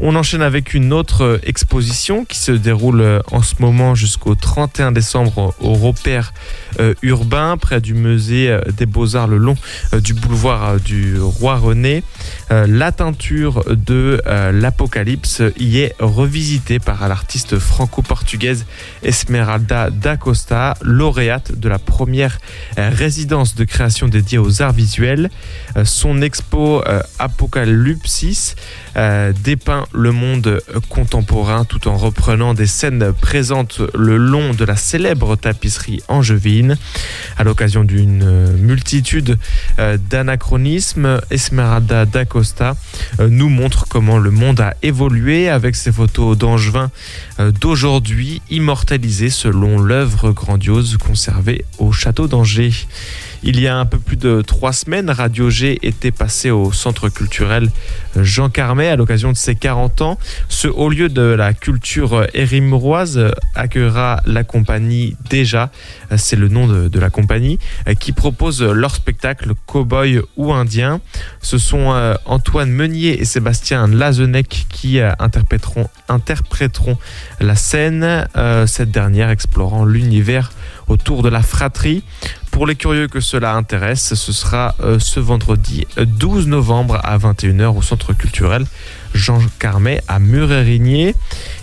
On enchaîne avec une autre exposition qui se déroule en ce moment jusqu'au jusqu'au 31 décembre au repère euh, urbain près du musée euh, des Beaux-Arts le long euh, du boulevard du Roi René. La teinture de l'Apocalypse y est revisitée par l'artiste franco-portugaise Esmeralda da Costa, lauréate de la première résidence de création dédiée aux arts visuels. Son expo Apocalypsis dépeint le monde contemporain tout en reprenant des scènes présentes le long de la célèbre tapisserie angevine. À l'occasion d'une euh, multitude euh, d'anachronismes, Esmeralda da Costa euh, nous montre comment le monde a évolué avec ses photos d'angevin d'aujourd'hui immortalisées selon l'œuvre grandiose conservée au château d'Angers. Il y a un peu plus de trois semaines, Radio G était passé au centre culturel Jean Carmet à l'occasion de ses 40 ans. Ce haut lieu de la culture érimuroise accueillera la compagnie Déjà, c'est le nom de, la compagnie, qui propose leur spectacle Cowboy ou Indien. Ce sont euh, Antoine Meunier et Sébastien Lazenec qui euh, interpréteront, interpréteront la scène, euh, cette dernière explorant l'univers autour de la fratrie. Pour les curieux que cela intéresse, ce sera euh, ce vendredi euh, 12 novembre à 21h au centre culturel Jean Carmet à Murérigné.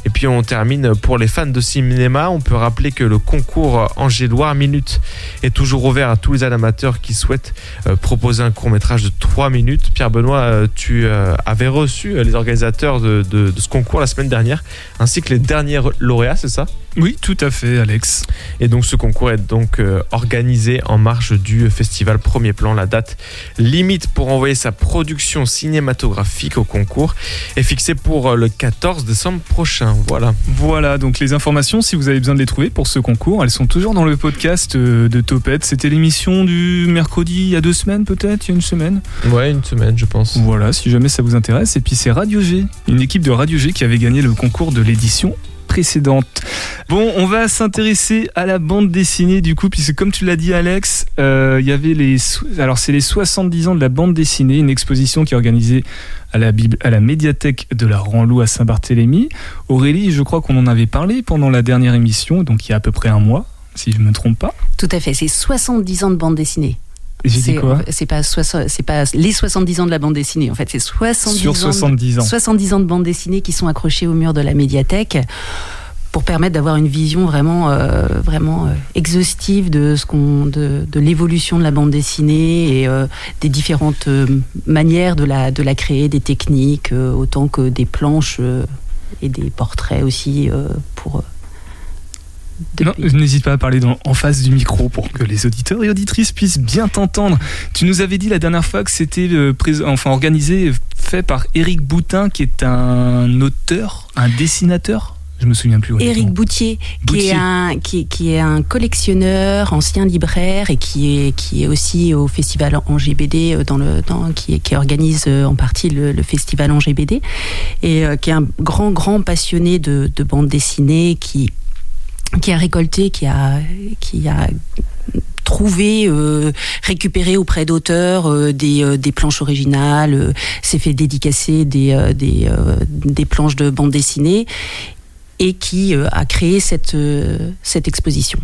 Et puis on termine pour les fans de cinéma. On peut rappeler que le concours Angélois Minute est toujours ouvert à tous les amateurs qui souhaitent euh, proposer un court métrage de 3 minutes. Pierre Benoît, euh, tu euh, avais reçu les organisateurs de, de- de ce concours la semaine dernière, ainsi que les derniers lauréats, c'est ça? Oui, tout à fait, Alex. et donc ce concours est donc organisé en marge du festival Premier Plan. La date limite pour envoyer sa production cinématographique au concours est fixée pour euh, le 14 décembre prochain. Voilà. Voilà, donc les informations, si vous avez besoin de les trouver pour ce concours, elles sont toujours dans le podcast euh, de Topette. C'était l'émission du mercredi il y a deux semaines peut-être, il y a une semaine. Ouais, une semaine je pense. Voilà, si jamais ça vous intéresse. Et puis c'est Radio G, une équipe de Radio G qui avait gagné le concours de l'édition précédente. Bon, on va s'intéresser à la bande dessinée du coup, puisque comme tu l'as dit Alex, euh, il y avait les... Alors c'est les 70 ans de la bande dessinée, une exposition qui est organisée à la, à la médiathèque de la Ranlou à Saint-Barthélemy. Aurélie, je crois qu'on en avait parlé pendant la dernière émission, donc il y a à peu près un mois, si je ne me trompe pas. Tout à fait, c'est 70 ans de bande dessinée. J'ai C'est quoi c'est pas, c'est pas les 70 ans de la bande dessinée, en fait, c'est 70 Sur ans de- 70 ans. 70 ans de bande dessinée qui sont accrochés au mur de la médiathèque pour permettre d'avoir une vision vraiment, euh, vraiment euh, exhaustive de ce qu'on, de, de l'évolution de la bande dessinée et euh, des différentes manières de la, de la créer, des techniques, autant que des planches et des portraits aussi pour. Euh, Non, depuis- n'hésite pas à parler dans- en face du micro pour que les auditeurs et auditrices puissent bien t'entendre. Tu nous avais dit la dernière fois que c'était euh, enfin organisé, fait par Éric Boutin, qui est un auteur, un dessinateur. Je me souviens plus. Éric Boutier, qui est, un, qui, qui est un collectionneur, ancien libraire et qui est, qui est aussi au festival Angers BD, euh, dans le, dans, qui, qui organise euh, en partie le, le festival Angers BD, et euh, qui est un grand, grand passionné de, de bande dessinée, qui, qui a récolté, qui a, qui a trouvé, euh, récupéré auprès d'auteurs euh, des, euh, des planches originales, euh, s'est fait dédicacer des, euh, des, euh, des planches de bande dessinée et qui euh, a créé cette, euh, cette exposition.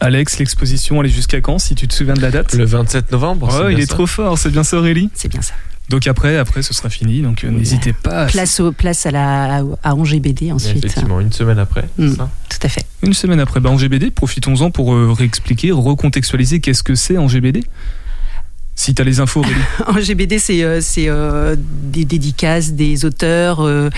Alex, l'exposition, elle est jusqu'à quand, si tu te souviens de la date? Le 27 novembre. Oh, il est ça trop fort, c'est bien ça Aurélie? C'est bien ça. Donc après, après ce sera fini, donc euh, n'hésitez pas. à- Place, au, place à, la, à Angers BD ensuite. Effectivement, une semaine après. Mm. ça Tout à fait. Une semaine après, bah, en GBD, profitons-en pour euh, réexpliquer, recontextualiser qu'est-ce que c'est en GBD. Si tu as les infos, Aurélie. Angers BD, c'est euh, c'est, euh, des dédicaces, des auteurs, euh,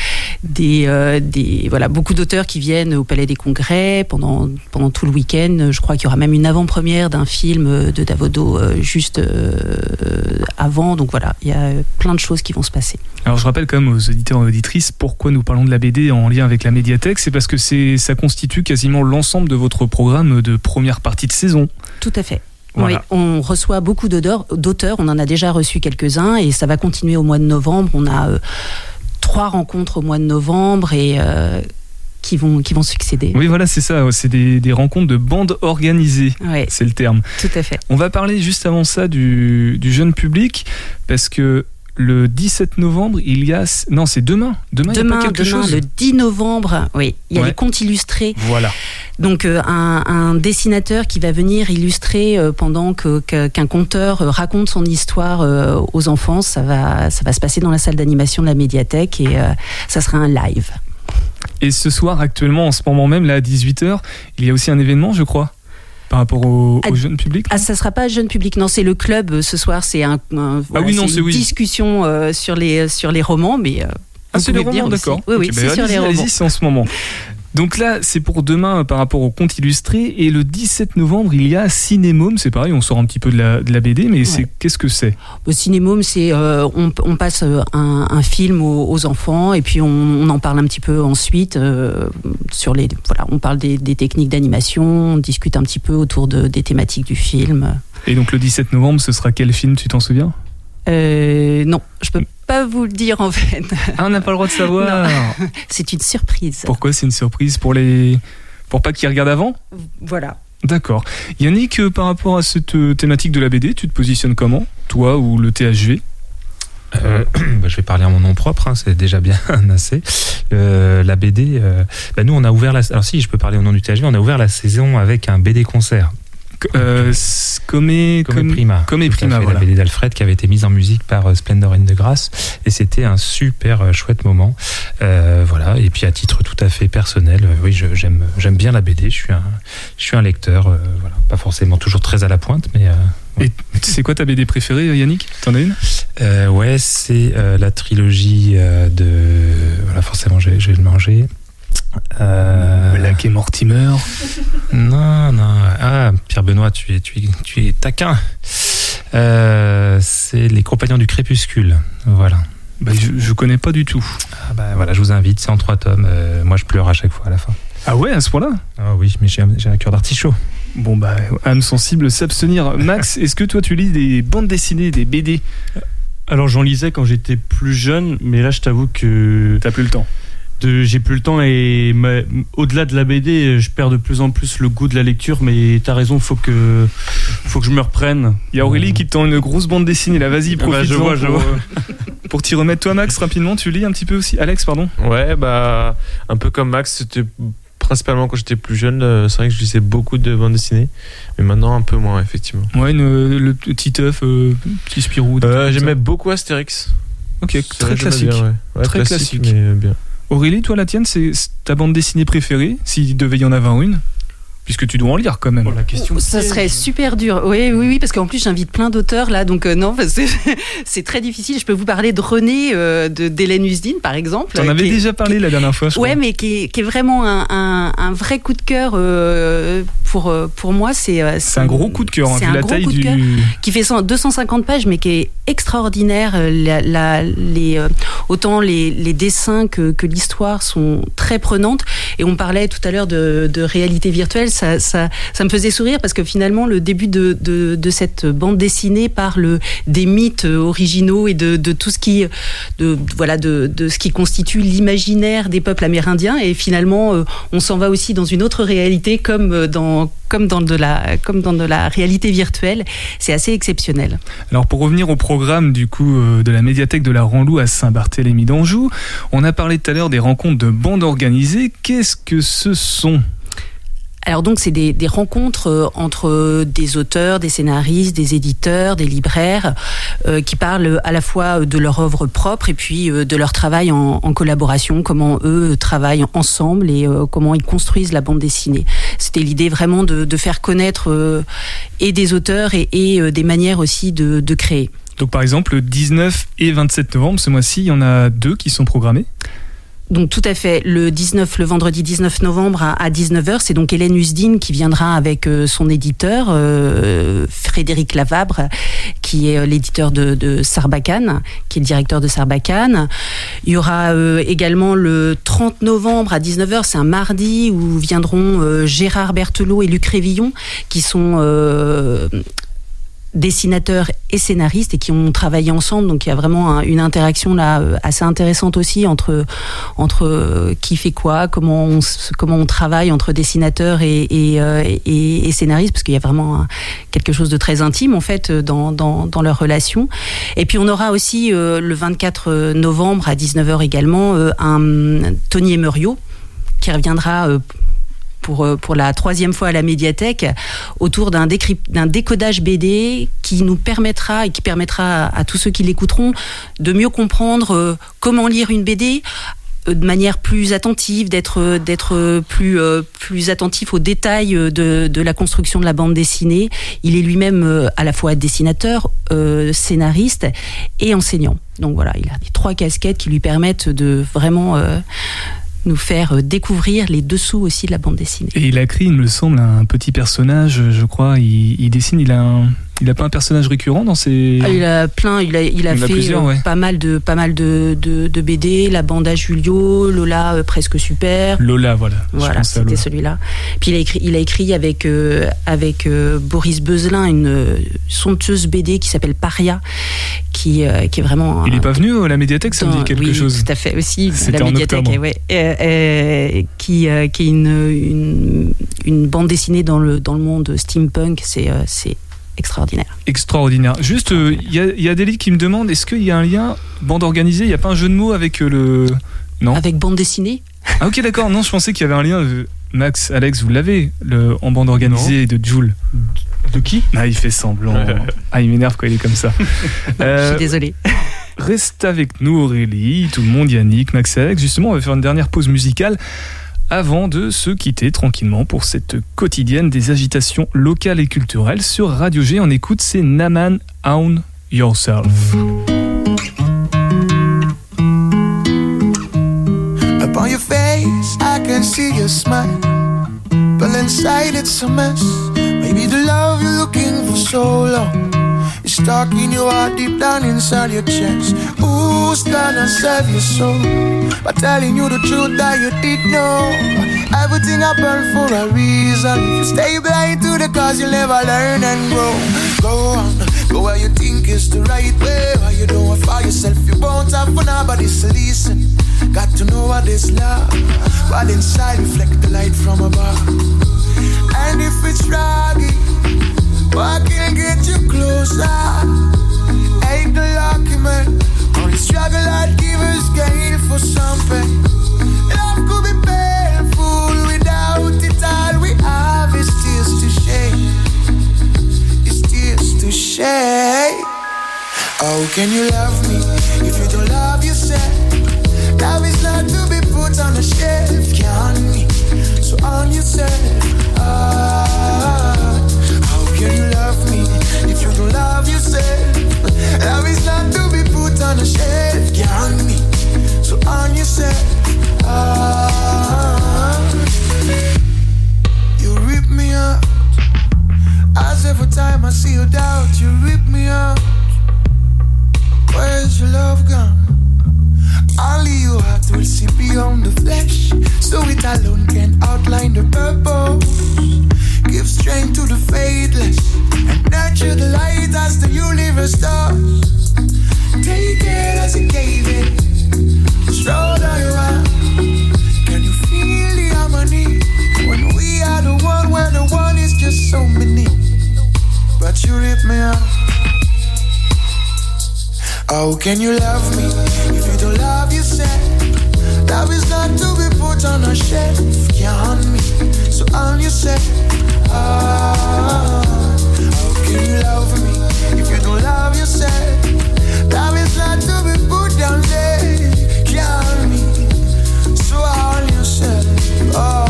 des, euh, des voilà beaucoup d'auteurs qui viennent au Palais des Congrès pendant pendant tout le week-end. Je crois qu'il y aura même une avant-première d'un film de Davodo juste avant. Donc voilà, il y a plein de choses qui vont se passer. Alors je rappelle quand même aux auditeurs et auditrices pourquoi nous parlons de la BD en lien avec la médiathèque, c'est parce que ça constitue quasiment l'ensemble de votre programme de première partie de saison. Tout à fait. Voilà. Oui, on reçoit beaucoup d'auteurs, on en a déjà reçu quelques-uns et ça va continuer au mois de novembre. On a euh, trois rencontres au mois de novembre et euh, qui vont qui vont succéder. Oui voilà c'est ça, c'est des, des rencontres de bandes organisées, Ouais, c'est le terme. tout à fait. On va parler juste avant ça du, du jeune public parce que le 17 novembre il y a non c'est demain. Demain, il y a Demain, pas quelque demain chose le 10 novembre, oui, il y a Ouais. les contes illustrés. Voilà. Donc euh, un, un dessinateur qui va venir illustrer euh, pendant que- que- qu'un conteur euh, raconte son histoire euh, aux enfants, ça va, ça va se passer dans la salle d'animation de la médiathèque et ça sera un live. Et ce soir, actuellement, en ce moment même, là à 18h, il y a aussi un événement, je crois, par rapport au, Ah, au jeune public? Ah, ça sera pas jeune public, non, c'est le club euh, ce soir, c'est un, un- voilà, oui, non, c'est une oui. discussion euh, sur les sur les romans, mais euh, Ah, c'est les romans, d'accord. Oui, oui, c'est bah, sur les romans. en ce moment. Donc là, c'est pour demain euh, par rapport au conte illustré. Et le 17 novembre, il y a Cinémome. C'est pareil, on sort un petit peu de la, de la BD, mais c'est qu'est-ce que c'est? Au cinémome, c'est euh, on, on passe euh, un, un film aux, aux enfants et puis on, on en parle un petit peu ensuite euh, sur les voilà, on parle des, des techniques d'animation, on discute un petit peu autour de, des thématiques du film. Et donc le 17 novembre, ce sera quel film Tu t'en souviens? Euh, non, je peux pas vous le dire en fait. Ah, on n'a pas le droit de savoir. C'est une surprise. Pourquoi c'est une surprise pour les pour pas qu'ils regardent avant? Voilà. D'accord. Yannick, euh, par rapport à cette euh, thématique de la BD, tu te positionnes comment Toi ou le THV Euh, bah, je vais parler en mon nom propre, hein, c'est déjà bien assez. Euh, la BD, euh, bah, nous on a ouvert la. Alors si, je peux parler au nom du THV, on a ouvert la saison avec un BD concert. Euh, Comé, Prima. À Prima, fait, voilà. La BD d'Alfred qui avait été mise en musique par euh, Splendor and de Grasse. Et c'était un super euh, chouette moment. Euh, voilà. Et puis à titre tout à fait personnel, euh, oui, j'aime j'aime bien la BD. Je suis un, je suis un lecteur. euh, voilà. Pas forcément toujours très à la pointe, mais. euh, Et c'est quoi ta BD préférée, Yannick? T'en as une? Euh, ouais, c'est la trilogie de. Voilà, forcément, je vais le manger. Euh, Black et Mortimer. Non, non. Ah, Pierre Benoît, tu es, tu es, tu es taquin. Euh, c'est Les Compagnons du Crépuscule. Voilà. Bah, je, je connais pas du tout. Ah bah voilà, je vous invite. C'est en trois tomes. Euh, moi, je pleure à chaque fois à la fin. Ah ouais, à ce point-là? Ah oui, mais j'ai un, j'ai un cœur d'artichaut. Bon bah, âme sensible, s'abstenir. Max, est-ce que toi tu lis des bandes dessinées, des BD Alors j'en lisais quand j'étais plus jeune, mais là je t'avoue que T'as plus le temps. De- j'ai plus le temps et au-delà de la BD, je perds de plus en plus le goût de la lecture. Mais t'as raison, faut que faut que je me reprenne. Il y a Aurélie qui te tend une grosse bande dessinée là, vas-y, bah, profite je vois, je pour, vois. euh, pour t'y remettre. Toi Max, rapidement, tu lis un petit peu aussi? Alex, pardon Ouais, bah, un peu comme Max, c'était principalement quand j'étais plus jeune. euh, C'est vrai que je lisais beaucoup de bandes dessinées, mais maintenant un peu moins, effectivement. Ouais, une- le petit œuf, euh, petit Spirou. Euh, J'aimais beaucoup Astérix. Ok, très classique. bien, ouais. Ouais, Très classique. mais euh, bien. Aurélie, toi la tienne, c'est ta bande dessinée préférée, s'il devait y en avoir une? Puisque tu dois en lire quand même. la question. Ça serait super dur. Oui, oui, oui, parce qu'en plus j'invite plein d'auteurs là, donc euh, non, c'est très difficile. Je peux vous parler de René, euh, de d'Hélène Usdine par exemple. T'en avais déjà parlé la dernière fois, je Ouais, crois. mais qui est, qui est vraiment un, un- un vrai coup de cœur euh, pour, euh, pour moi. C'est un gros coup de cœur, hein, c'est un la gros taille coup de du. cœur. qui fait 100 250 pages, mais qui est extraordinaire. La, la- les, autant les, les dessins que, que l'histoire sont très prenantes. Et on parlait tout à l'heure de, de réalité virtuelle. Ça, me faisait sourire parce que finalement, le début de, cette bande dessinée parle des mythes originaux et de, tout ce qui, voilà, de ce qui constitue l'imaginaire des peuples amérindiens. Et finalement, euh, on s'en va aussi dans une autre réalité, comme euh, dans, comme dans de la, comme dans de la réalité virtuelle. C'est assez exceptionnel. Alors pour revenir au programme du coup euh, de la médiathèque de la Ranlou à Saint-Barthélemy d'Anjou, on a parlé tout à l'heure des rencontres de bandes organisées. Qu'est-ce que ce sont? Alors donc c'est des, rencontres euh, entre des auteurs, des scénaristes, des éditeurs, des libraires euh, qui parlent à la fois de leur œuvre propre et puis euh, de leur travail en, collaboration, comment eux travaillent ensemble et comment ils construisent la bande dessinée. C'était l'idée vraiment de, faire connaître et des auteurs et, des manières aussi de, de créer. Donc par exemple le 19 et 27 novembre, ce mois-ci, il y en a deux qui sont programmés? Donc tout à fait, le 19, le vendredi 19 novembre à, à 19h, c'est donc Hélène Usdine qui viendra avec euh, son éditeur, euh, Frédéric Lavabre, qui est euh, l'éditeur de, de Sarbacane, qui est le directeur de Sarbacane. Il y aura également le 30 novembre à 19h, c'est un mardi, où viendront Gérard Berthelot et Luc Révillon, qui sont... dessinateurs et scénaristes et qui ont travaillé ensemble. Donc il y a vraiment un- une interaction là euh, assez intéressante aussi entre entre euh, qui fait quoi comment on comment on travaille entre dessinateurs euh, et, et scénaristes parce qu'il y a vraiment quelque chose de très intime en fait dans dans, leur relation. Et puis on aura aussi le 24 novembre à 19h également un Tony Emerio qui reviendra pour, euh, pour la troisième fois à la médiathèque autour d'un décodage BD qui nous permettra et qui permettra à, tous ceux qui l'écouteront de mieux comprendre euh, comment lire une BD euh, de manière plus attentive, d'être d'être plus plus attentif aux détails de, de, la construction de la bande dessinée. Il est lui-même à la fois dessinateur, scénariste et enseignant. Donc voilà, il a les trois casquettes qui lui permettent de vraiment nous faire euh, découvrir les dessous aussi de la bande dessinée. Et il a écrit, il me semble, un petit personnage, je crois. Il, il dessine, il a un, il a pas un personnage récurrent dans ses. Ah, il a plein. Il a, il a fait euh, pas mal de, pas mal de, de, BD. La bande à Julio, Lola euh, presque super. Lola, voilà. Voilà, c'était celui-là. Puis il a écrit, il a écrit avec euh, avec Boris Beuzelin une somptueuse BD qui s'appelle Paria, qui qui est vraiment. Il n'est pas venu à la médiathèque, ça me dit quelque oui, chose. Tout à fait aussi. La médiathèque, ouais. qui qui est une, une, une bande dessinée dans le dans le monde steampunk. C'est c'est extraordinaire. Extraordinaire. Juste, euh, il y, a des qui me demandent est-ce qu'il y a un lien bande organisée Il n'y a pas un jeu de mots avec euh, le. Non? Avec bande dessinée? Ah, ok, d'accord. Non, je pensais qu'il y avait un lien. Euh, Max, Alex, vous l'avez le, en bande organisée de Joule. De qui? Ah, il fait semblant. ah, il m'énerve quand il est comme ça. je suis désolé. Reste avec nous, Aurélie, tout le monde, Yannick, Max et Alex. Justement, on va faire une dernière pause musicale avant de se quitter tranquillement pour cette quotidienne des agitations locales et culturelles sur Radio G. On écoute c'est Naman Own Yourself. Your face, I can see your smile. Inside it's a mess. Maybe the love you're looking for so long. It's stuck in your heart deep down inside your chest. Who's gonna save your soul? By telling you the truth that you did know. Everything happened for a reason. If you stay blind to the cause, you'll never learn and grow. Go on, go where you think is the right way. Why you don't find yourself, you won't have for nobody to listen. Got to know what is love. While inside, reflect the light from above. And if it's rocky, what can get you closer? Ain't lucky man. Struggle I'd give gain for something. Love could be painful without it. All we have is tears to. It's tears to. How can you love me if you don't love yourself? Love is not to be put on a shelf, can me? So on yourself. Ah. Can you love me if you don't love yourself? Love is not to be put on a shelf. Get on me, so on yourself. Ah, you rip me out. As every time I see you doubt, you rip me out. Where's your love gone? Only your heart will see beyond the flesh, so it alone can outline the purpose. Give strength to the faithless and nurture the light as the universe does. Take it as it gave it. Stronger you are. Can you feel the harmony when we are the one where the one is just so many? But you rip me out. Oh, How can you love me if you don't love yourself? Love is not to be put on a shelf. Can't me, so on yourself. Ah, how can you love me if you don't love yourself? Love is not to be put down there. Count me, so on yourself. Oh.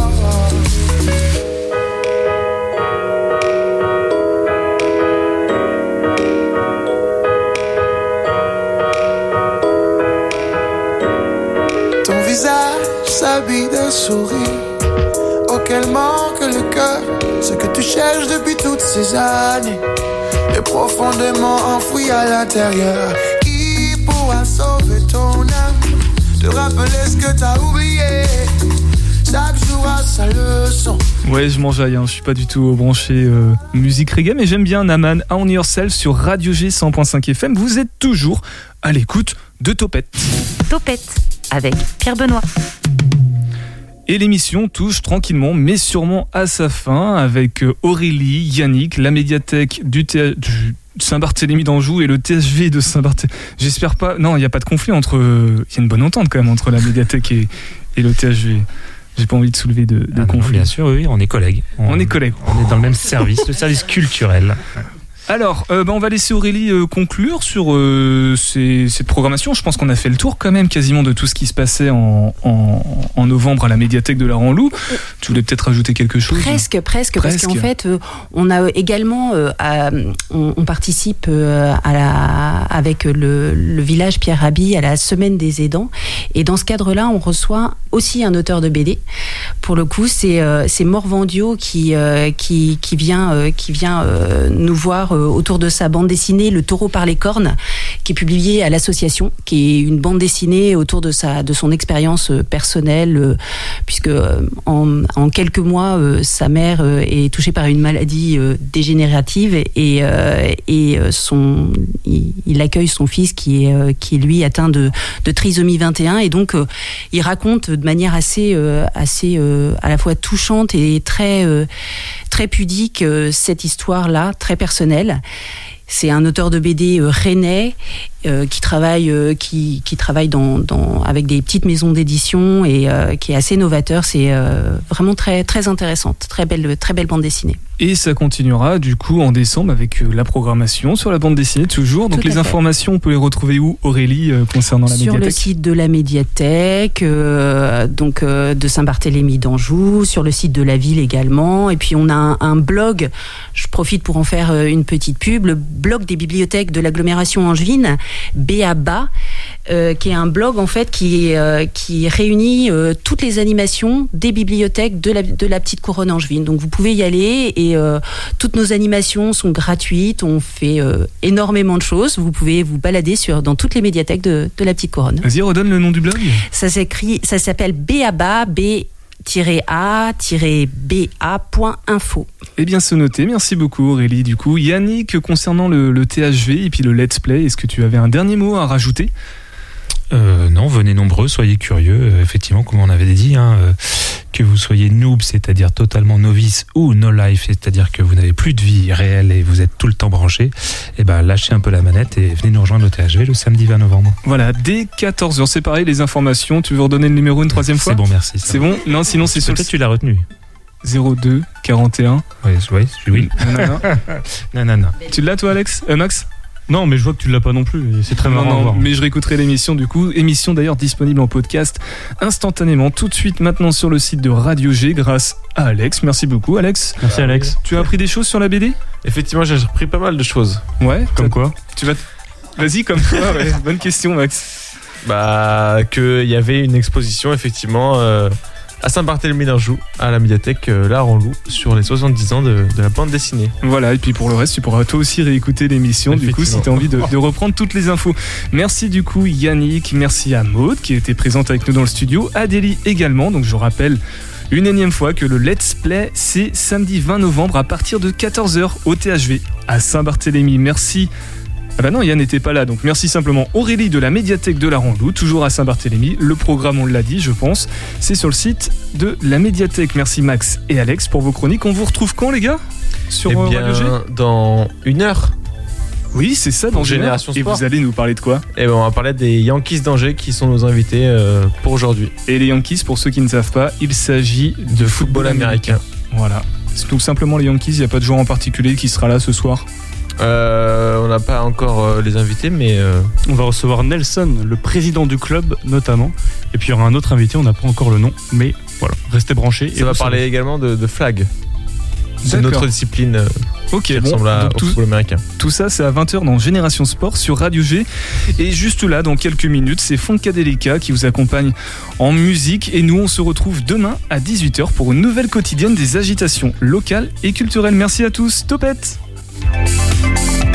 Ton visage s'habille d'un sourire manque le cœur ce que tu cherches depuis toutes ces années est profondément enfoui à l'intérieur. Qui pourra sauver ton âme, te rappeler ce que t'as oublié? Chaque jour sa leçon. Ouais, je m'enjaille, hein. je suis pas du tout branché euh, musique reggae, mais j'aime bien Naman On Yourself sur Radio G 100.5 FM. Vous êtes toujours à l'écoute de Topette. Topette avec Pierre Benoît. Et l'émission touche tranquillement mais sûrement à sa fin avec euh, Aurélie, Yannick, la médiathèque du, Saint-Barthélemy d'Anjou et le THV de Saint-Barthélemy. J'espère pas. Non, il n'y a pas de conflit entre. Il y a une bonne entente quand même entre la médiathèque et, le THV. J'ai pas envie de soulever de, de Ah non, conflit. bien sûr, oui, on est collègues. On est collègues. On est dans le même service, le service culturel. Alors, euh, bah, on va laisser Aurélie euh, conclure sur euh, ces- cette programmation. Je pense qu'on a fait le tour quand même quasiment de tout ce qui se passait en, en- en novembre à la médiathèque de la Ranlou. Tu voulais peut-être rajouter quelque chose Presque, presque, parce qu'en fait, on a également, à- on, on participe à la, avec le, le village Pierre Rabhi à la semaine des aidants, et dans ce cadre-là, on reçoit aussi un auteur de BD. Pour le coup, c'est Morvandio qui qui qui vient qui vient nous voir euh, autour de sa bande dessinée Le Taureau par les cornes, qui est publiée à l'association, qui est une bande dessinée autour de sa de son expérience euh, personnelle, euh, puisque en, quelques mois, sa mère est touchée par une maladie dégénérative et, et son, il, il accueille son fils qui est, qui lui atteint de, de trisomie 21 et donc il raconte de manière assez, assez à la fois touchante et très, très pudique cette histoire-là, très personnelle. C'est un auteur de BD euh, rennais euh, qui travaille, euh, qui, qui travaille dans, dans, avec des petites maisons d'édition et euh, qui est assez novateur. C'est vraiment très, très intéressante, très belle, très belle bande dessinée. Et ça continuera du coup en décembre avec la programmation sur la bande dessinée toujours. Donc les fait. informations, on peut les retrouver où Aurélie concernant la sur le médiathèque? site de la médiathèque, donc de Saint-Barthélemy d'Anjou, sur le site de la ville également. Et puis on a un, un blog, je profite pour en faire une petite pub, le blog des bibliothèques de l'agglomération angevine, BABA, euh, qui est un blog en fait qui, euh, qui réunit euh, toutes les animations des bibliothèques de la, de la petite couronne angevine. Donc vous pouvez y aller et toutes nos animations sont gratuites. On fait énormément de choses. Vous pouvez vous balader sur, dans toutes les médiathèques de, de la petite couronne. Vas-y, redonne le nom du blog. Ça s'écrit, ça s'appelle BABA, B-A-BA.info. Eh bien, c'est noté. Merci beaucoup, Aurélie. Du coup, Yannick, concernant le, le THV et puis le Let's Play, est-ce que tu avais un dernier mot à rajouter? Euh, non, venez nombreux, soyez curieux. Euh, effectivement, comme on avait dit, hein, euh, que vous soyez noob, c'est-à-dire totalement novice, ou no life, c'est-à-dire que vous n'avez plus de vie réelle et vous êtes tout le temps branché, eh ben lâchez un peu la manette et venez nous rejoindre au THV le samedi 20 novembre. Voilà, dès 14h, c'est pareil, les informations. Tu veux redonner le numéro une troisième fois C'est bon, merci. C'est bon Non, sinon c'est sur le Peut-être tu l'as retenu. 02 41. Oui, oui, oui. Non, non, non. tu l'as toi, Alex Euh, Max? Non, mais je vois que tu l'as pas non plus. et C'est très Non, marrant à non, voir. mais je réécouterai l'émission du coup. Émission d'ailleurs disponible en podcast instantanément, tout de suite maintenant sur le site de Radio G grâce à Alex. Merci beaucoup, Alex. Merci Alex. Tu as appris des choses sur la BD Effectivement, j'ai repris pas mal de choses. Ouais. Comme quoi Tu vas. Vas-y, comme toi, ouais. Bonne question, Max. Bah, qu'il y avait une exposition, effectivement, euh, à Saint-Barthélemy d'Anjou, à la médiathèque euh, La Ranlou, sur les 70 ans de, de la bande dessinée. Voilà, et puis pour le reste, tu pourras toi aussi réécouter l'émission, du coup, si tu as envie de, de reprendre toutes les infos. Merci du coup, Yannick, merci à Maude qui était présente avec nous dans le studio, Adélie également, donc je rappelle une énième fois que le Let's Play, c'est samedi 20 novembre à partir de 14h au THV à Saint-Barthélemy. Merci. Ah bah non, Yann n'était pas là, donc merci simplement Aurélie de la médiathèque de la Ranlou, toujours à Saint-Barthélemy. Le programme, on l'a dit, je pense, c'est sur le site de la médiathèque. Merci Max et Alex pour vos chroniques. On vous retrouve quand, les gars? Sur Eh euh, bien, G? dans une heure, Oui, c'est ça, dans Pour une heure. Génération Et Sport. vous allez nous parler de quoi? Eh ben, on va parler des Yankees d'Angers qui sont nos invités euh, pour aujourd'hui. Et les Yankees, pour ceux qui ne savent pas, il s'agit De football américain. Voilà. C'est tout simplement les Yankees, il n'y a pas de joueur en particulier qui sera là ce soir? Euh, on n'a pas encore euh, les invités, mais euh, On va recevoir Nelson, le président du club notamment. Et puis il y aura un autre invité, on n'a pas encore le nom, mais voilà, restez branchés. ça va vous parler également de, de flag. C'est D'accord. notre discipline euh, Ok, qui bon, ressemble à- donc au tout, football américain. tout ça c'est à 20h dans Génération Sport sur Radio G. Et juste là, dans quelques minutes, c'est Funkadelica qui vous accompagne en musique. Et nous, on se retrouve demain à 18h pour une nouvelle quotidienne des agitations locales et culturelles. Merci à tous, topette Thank you.